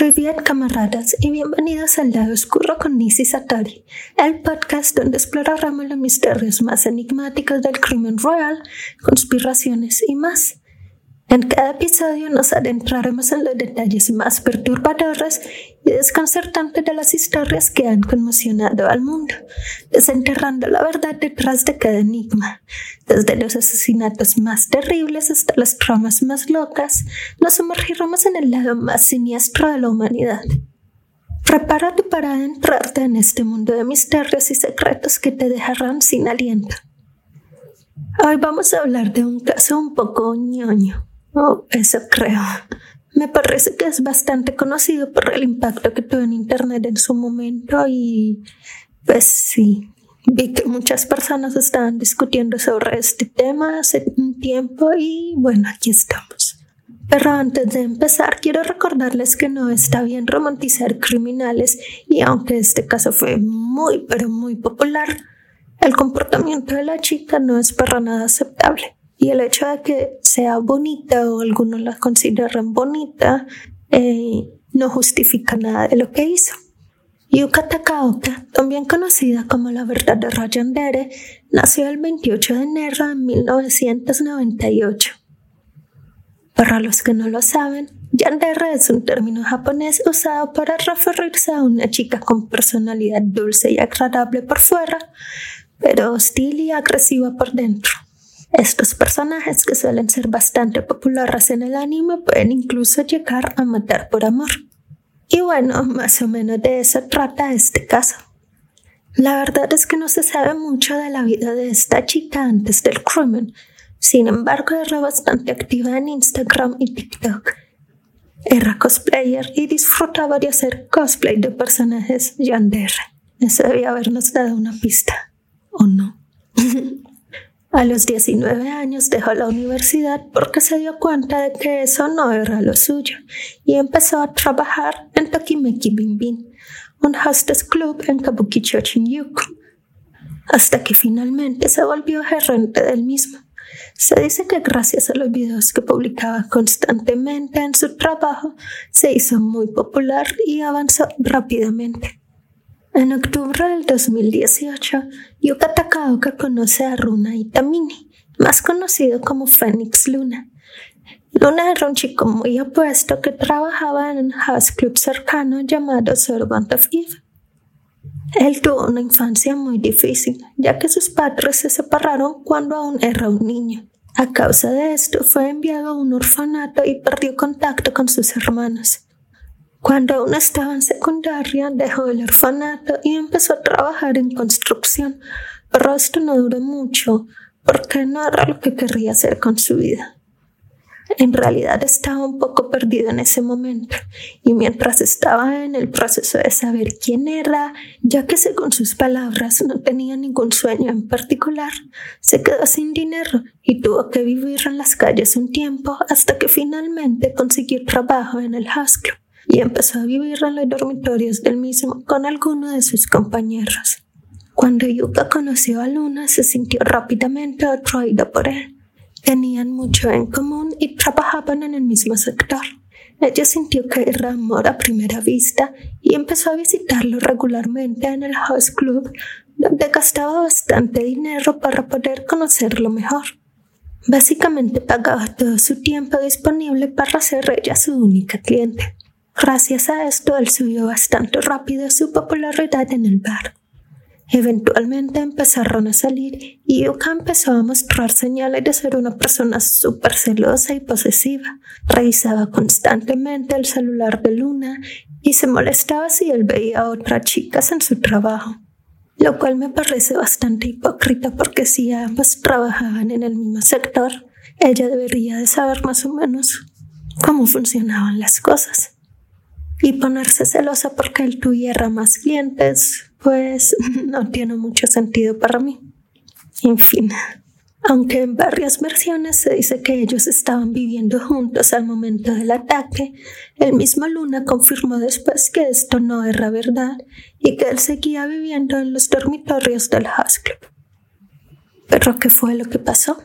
Privet camaradas y bienvenidos al lado oscuro con Nisi Satori, el podcast donde exploraremos los misterios más enigmáticos del crimen royal, conspiraciones y más. En cada episodio nos adentraremos en los detalles más perturbadores y desconcertantes de las historias que han conmocionado al mundo, desenterrando la verdad detrás de cada enigma. Desde los asesinatos más terribles hasta las tramas más locas, nos sumergiremos en el lado más siniestro de la humanidad. Prepárate para adentrarte en este mundo de misterios y secretos que te dejarán sin aliento. Hoy vamos a hablar de un caso un poco ñoño Oh, eso creo. Me parece que es bastante conocido por el impacto que tuvo en Internet en su momento y pues sí, vi que muchas personas estaban discutiendo sobre este tema hace un tiempo y bueno, aquí estamos. Pero antes de empezar, quiero recordarles que no está bien romantizar criminales y aunque este caso fue muy, pero muy popular, el comportamiento de la chica no es para nada aceptable. Y el hecho de que sea bonita o algunos la consideren bonita eh, no justifica nada de lo que hizo. Yuka Takaoka, también conocida como la verdadera Yandere, nació el 28 de enero de 1998. Para los que no lo saben, Yandere es un término japonés usado para referirse a una chica con personalidad dulce y agradable por fuera, pero hostil y agresiva por dentro. Estos personajes que suelen ser bastante populares en el anime pueden incluso llegar a matar por amor. Y bueno, más o menos de eso trata este caso. La verdad es que no se sabe mucho de la vida de esta chica antes del crimen. Sin embargo, era bastante activa en Instagram y TikTok. Era cosplayer y disfrutaba de hacer cosplay de personajes yandere. Eso debía habernos dado una pista. ¿O no? A los 19 años dejó la universidad porque se dio cuenta de que eso no era lo suyo y empezó a trabajar en Tokimeki Binbin, un hostess club en Kabukicho Shinjuku, hasta que finalmente se volvió gerente del mismo. Se dice que gracias a los videos que publicaba constantemente en su trabajo, se hizo muy popular y avanzó rápidamente. En octubre del 2018, Yuka Takaoka conoce a Runa Itamini, más conocido como Phoenix Luna. Luna era un chico muy apuesto que trabajaba en un house club cercano llamado Servant of. Él tuvo una infancia muy difícil, ya que sus padres se separaron cuando aún era un niño. A causa de esto, fue enviado a un orfanato y perdió contacto con sus hermanos. Cuando aún estaba en secundaria, dejó el orfanato y empezó a trabajar en construcción, pero esto no duró mucho porque no era lo que querría hacer con su vida. En realidad estaba un poco perdido en ese momento y mientras estaba en el proceso de saber quién era, ya que según sus palabras no tenía ningún sueño en particular, se quedó sin dinero y tuvo que vivir en las calles un tiempo hasta que finalmente consiguió trabajo en el club y empezó a vivir en los dormitorios del mismo con algunos de sus compañeros. Cuando Yuka conoció a Luna, se sintió rápidamente atraída por él. Tenían mucho en común y trabajaban en el mismo sector. Ella sintió que era amor a primera vista y empezó a visitarlo regularmente en el house club, donde gastaba bastante dinero para poder conocerlo mejor. Básicamente pagaba todo su tiempo disponible para ser ella su única cliente. Gracias a esto, él subió bastante rápido su popularidad en el bar. Eventualmente empezaron a salir y Yuka empezó a mostrar señales de ser una persona súper celosa y posesiva. Revisaba constantemente el celular de Luna y se molestaba si él veía a otras chicas en su trabajo. Lo cual me parece bastante hipócrita porque si ambas trabajaban en el mismo sector, ella debería de saber más o menos cómo funcionaban las cosas y ponerse celosa porque él tuviera más clientes, pues no tiene mucho sentido para mí. En fin, aunque en varias versiones se dice que ellos estaban viviendo juntos al momento del ataque, el mismo Luna confirmó después que esto no era verdad y que él seguía viviendo en los dormitorios del House Club. Pero ¿qué fue lo que pasó?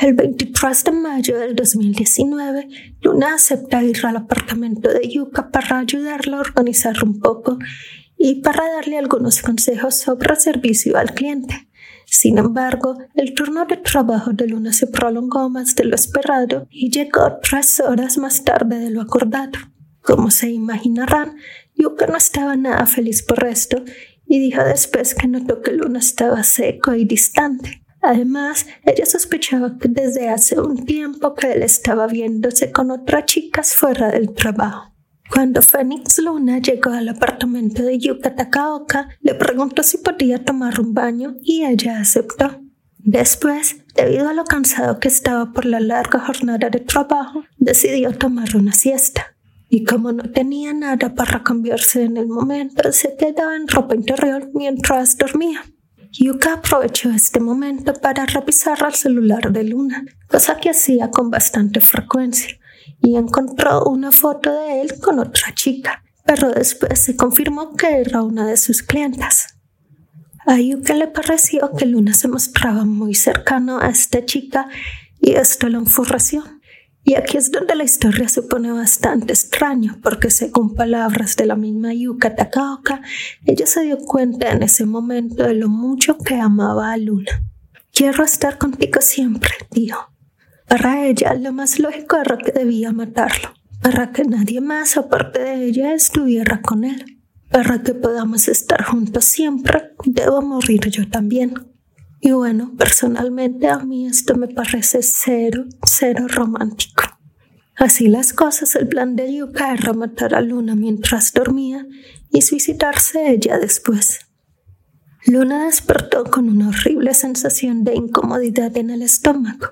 El 23 de mayo del 2019, Luna acepta ir al apartamento de Yuka para ayudarla a organizar un poco y para darle algunos consejos sobre servicio al cliente. Sin embargo, el turno de trabajo de Luna se prolongó más de lo esperado y llegó tres horas más tarde de lo acordado. Como se imaginarán, Yuka no estaba nada feliz por esto y dijo después que notó que Luna estaba seco y distante. Además, ella sospechaba que desde hace un tiempo que él estaba viéndose con otras chicas fuera del trabajo. Cuando Phoenix Luna llegó al apartamento de Yuka Takaoka, le preguntó si podía tomar un baño y ella aceptó. Después, debido a lo cansado que estaba por la larga jornada de trabajo, decidió tomar una siesta. Y como no tenía nada para cambiarse en el momento, se quedó en ropa interior mientras dormía. Yuka aprovechó este momento para revisar el celular de Luna, cosa que hacía con bastante frecuencia y encontró una foto de él con otra chica, pero después se confirmó que era una de sus clientas. A Yuka le pareció que Luna se mostraba muy cercano a esta chica y esto lo enfureció. Y aquí es donde la historia se pone bastante extraña, porque según palabras de la misma Yuka Takaoka, ella se dio cuenta en ese momento de lo mucho que amaba a Luna. Quiero estar contigo siempre, dijo. Para ella lo más lógico era que debía matarlo, para que nadie más aparte de ella estuviera con él. Para que podamos estar juntos siempre, debo morir yo también. Y bueno, personalmente a mí esto me parece cero, cero romántico. Así las cosas, el plan de Yuka era matar a Luna mientras dormía y suicidarse ella después. Luna despertó con una horrible sensación de incomodidad en el estómago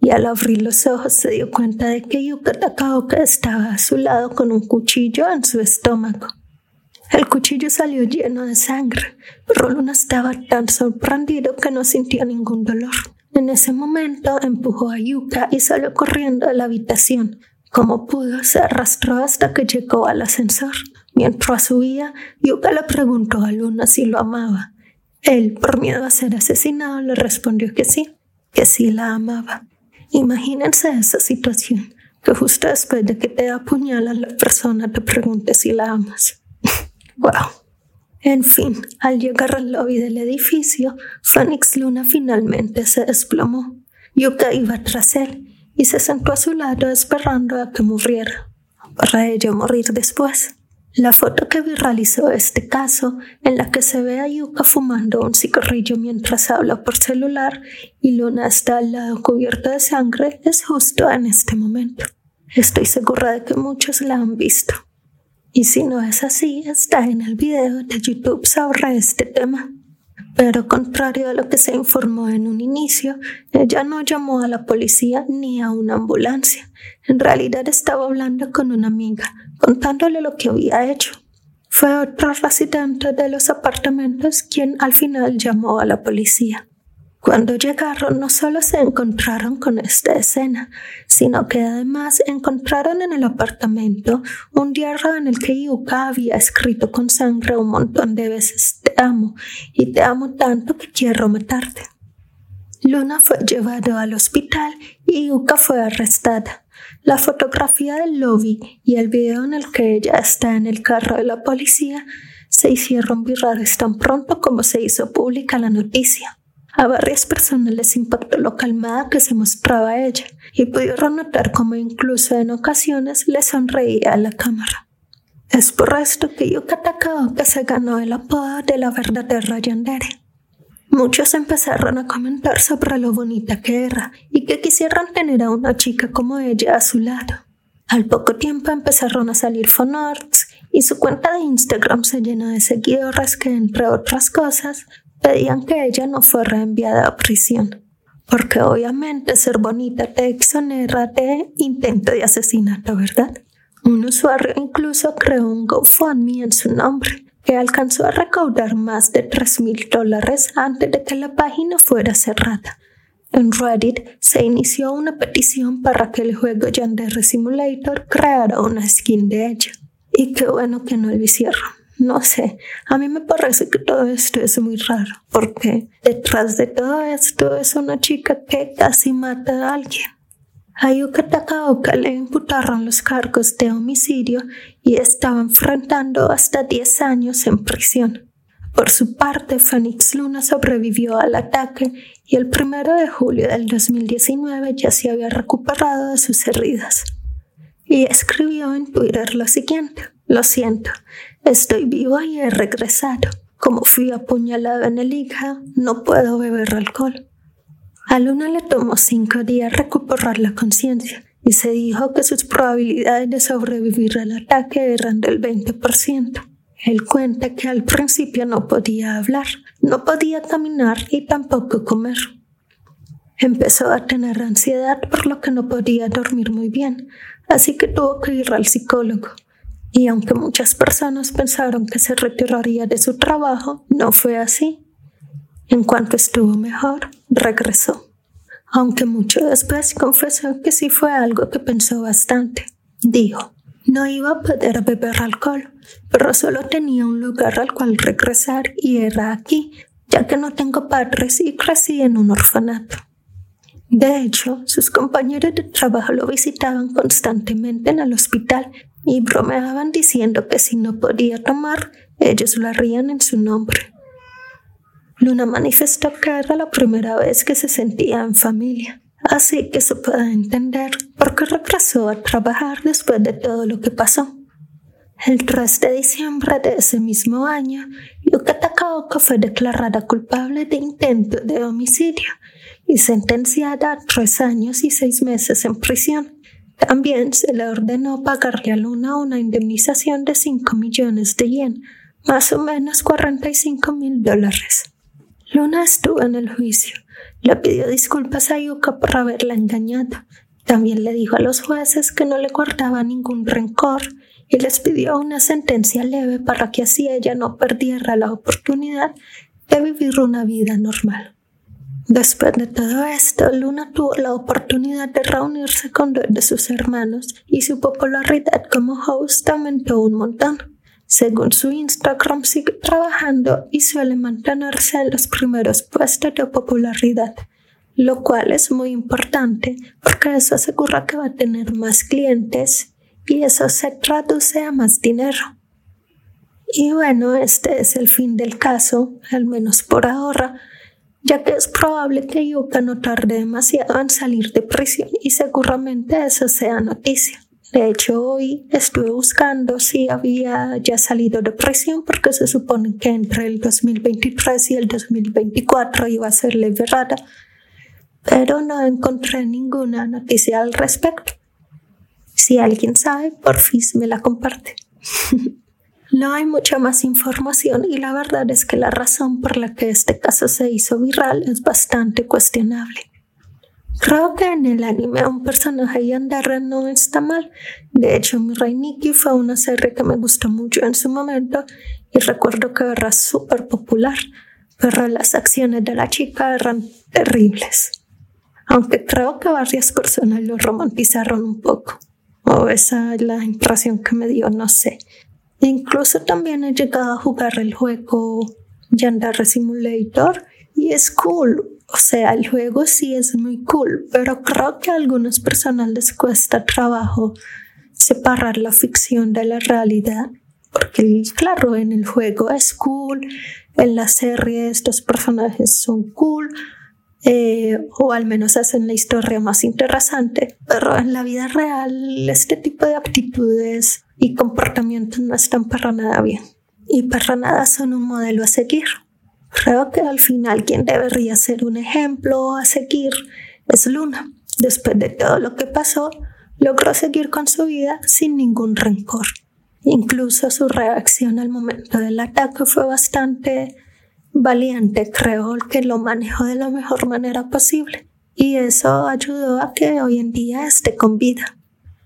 y al abrir los ojos se dio cuenta de que Yuka Takaoka estaba a su lado con un cuchillo en su estómago. El cuchillo salió lleno de sangre, pero Luna estaba tan sorprendido que no sintió ningún dolor. En ese momento empujó a Yuka y salió corriendo de la habitación. Como pudo, se arrastró hasta que llegó al ascensor. Mientras subía, Yuka le preguntó a Luna si lo amaba. Él, por miedo a ser asesinado, le respondió que sí, que sí la amaba. Imagínense esa situación, que justo después de que te apuñalan la persona te pregunte si la amas. Wow. En fin, al llegar al lobby del edificio, Phoenix Luna finalmente se desplomó. Yuka iba tras él y se sentó a su lado esperando a que muriera, para ella morir después. La foto que viralizó este caso, en la que se ve a Yuka fumando un cigarrillo mientras habla por celular y Luna está al lado cubierta de sangre, es justo en este momento. Estoy segura de que muchos la han visto. Y si no es así, está en el video de YouTube sobre este tema. Pero contrario a lo que se informó en un inicio, ella no llamó a la policía ni a una ambulancia. En realidad estaba hablando con una amiga, contándole lo que había hecho. Fue otro residente de los apartamentos quien al final llamó a la policía. Cuando llegaron no solo se encontraron con esta escena, sino que además encontraron en el apartamento un diario en el que Yuka había escrito con sangre un montón de veces te amo y te amo tanto que quiero matarte. Luna fue llevado al hospital y Yuka fue arrestada. La fotografía del lobby y el video en el que ella está en el carro de la policía se hicieron virales tan pronto como se hizo pública la noticia. A varias personas les impactó lo calmada que se mostraba ella y pudieron notar cómo incluso en ocasiones le sonreía a la cámara. Es por esto que Yuka que se ganó el apodo de la verdadera Yandere. Muchos empezaron a comentar sobre lo bonita que era y que quisieran tener a una chica como ella a su lado. Al poco tiempo empezaron a salir fanarts y su cuenta de Instagram se llenó de seguidores que, entre otras cosas, pedían que ella no fuera enviada a prisión, porque obviamente ser bonita te exonera de intento de asesinato, ¿verdad? Un usuario incluso creó un GoFundMe en su nombre, que alcanzó a recaudar más de 3 mil dólares antes de que la página fuera cerrada. En Reddit se inició una petición para que el juego Yandere Simulator creara una skin de ella. Y qué bueno que no lo hicieron. No sé, a mí me parece que todo esto es muy raro, porque detrás de todo esto es una chica que casi mata a alguien. A Yuka le imputaron los cargos de homicidio y estaba enfrentando hasta 10 años en prisión. Por su parte, Phoenix Luna sobrevivió al ataque y el primero de julio del 2019 ya se había recuperado de sus heridas. Y escribió en Twitter lo siguiente: Lo siento, estoy vivo y he regresado. Como fui apuñalado en el hígado, no puedo beber alcohol. A Luna le tomó cinco días recuperar la conciencia y se dijo que sus probabilidades de sobrevivir al ataque eran del 20%. Él cuenta que al principio no podía hablar, no podía caminar y tampoco comer. Empezó a tener ansiedad por lo que no podía dormir muy bien, así que tuvo que ir al psicólogo. Y aunque muchas personas pensaron que se retiraría de su trabajo, no fue así. En cuanto estuvo mejor, regresó. Aunque mucho después confesó que sí fue algo que pensó bastante. Dijo, no iba a poder beber alcohol, pero solo tenía un lugar al cual regresar y era aquí, ya que no tengo padres y crecí en un orfanato. De hecho, sus compañeros de trabajo lo visitaban constantemente en el hospital y bromeaban diciendo que si no podía tomar, ellos lo harían en su nombre. Luna manifestó que era la primera vez que se sentía en familia Así que se puede entender por qué regresó a trabajar después de todo lo que pasó. El 3 de diciembre de ese mismo año, Yuka Takaoka fue declarada culpable de intento de homicidio y sentenciada a tres años y seis meses en prisión. También se le ordenó pagarle a Luna una indemnización de 5 millones de yen, más o menos 45 mil dólares. Luna estuvo en el juicio. Le pidió disculpas a Yuka por haberla engañado. También le dijo a los jueces que no le guardaba ningún rencor y les pidió una sentencia leve para que así ella no perdiera la oportunidad de vivir una vida normal. Después de todo esto, Luna tuvo la oportunidad de reunirse con dos de sus hermanos y su popularidad como host aumentó un montón. Según su Instagram, sigue trabajando y suele mantenerse en los primeros puestos de popularidad, lo cual es muy importante porque eso asegura que va a tener más clientes y eso se traduce a más dinero. Y bueno, este es el fin del caso, al menos por ahora, ya que es probable que Yuka no tarde demasiado en salir de prisión y seguramente eso sea noticia. De hecho, hoy estuve buscando si había ya salido de prisión porque se supone que entre el 2023 y el 2024 iba a ser liberada, pero no encontré ninguna noticia al respecto. Si alguien sabe, por fin me la comparte. no hay mucha más información y la verdad es que la razón por la que este caso se hizo viral es bastante cuestionable. Creo que en el anime un personaje yandere no está mal. De hecho, mi Rey Nikki fue una serie que me gustó mucho en su momento y recuerdo que era súper popular, pero las acciones de la chica eran terribles. Aunque creo que varias personas lo romantizaron un poco. O esa es la impresión que me dio, no sé. Incluso también he llegado a jugar el juego Yandere Simulator y es cool. O sea, el juego sí es muy cool, pero creo que a algunas personas les cuesta trabajo separar la ficción de la realidad. Porque, claro, en el juego es cool, en la serie estos personajes son cool, eh, o al menos hacen la historia más interesante, pero en la vida real este tipo de actitudes y comportamientos no están para nada bien y para nada son un modelo a seguir. Creo que al final quien debería ser un ejemplo a seguir es Luna. Después de todo lo que pasó, logró seguir con su vida sin ningún rencor. Incluso su reacción al momento del ataque fue bastante valiente. Creo que lo manejó de la mejor manera posible. Y eso ayudó a que hoy en día esté con vida.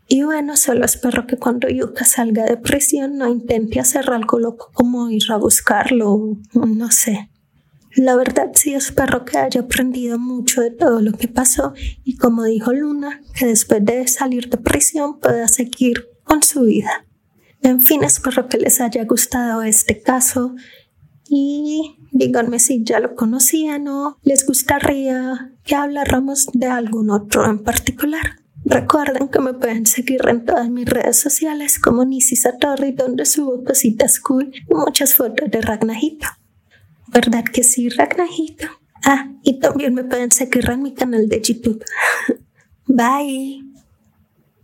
Y bueno, solo espero que cuando Yuka salga de prisión no intente hacer algo loco como ir a buscarlo, no sé. La verdad sí espero que haya aprendido mucho de todo lo que pasó y como dijo Luna, que después de salir de prisión pueda seguir con su vida. En fin, espero que les haya gustado este caso y díganme si ya lo conocían o les gustaría que habláramos de algún otro en particular. Recuerden que me pueden seguir en todas mis redes sociales como Nisi Satori, donde subo cositas cool muchas fotos de Ragnajito. ¿Verdad que sí, Ragnajito? Ah, y también me pueden seguir en mi canal de YouTube. Bye.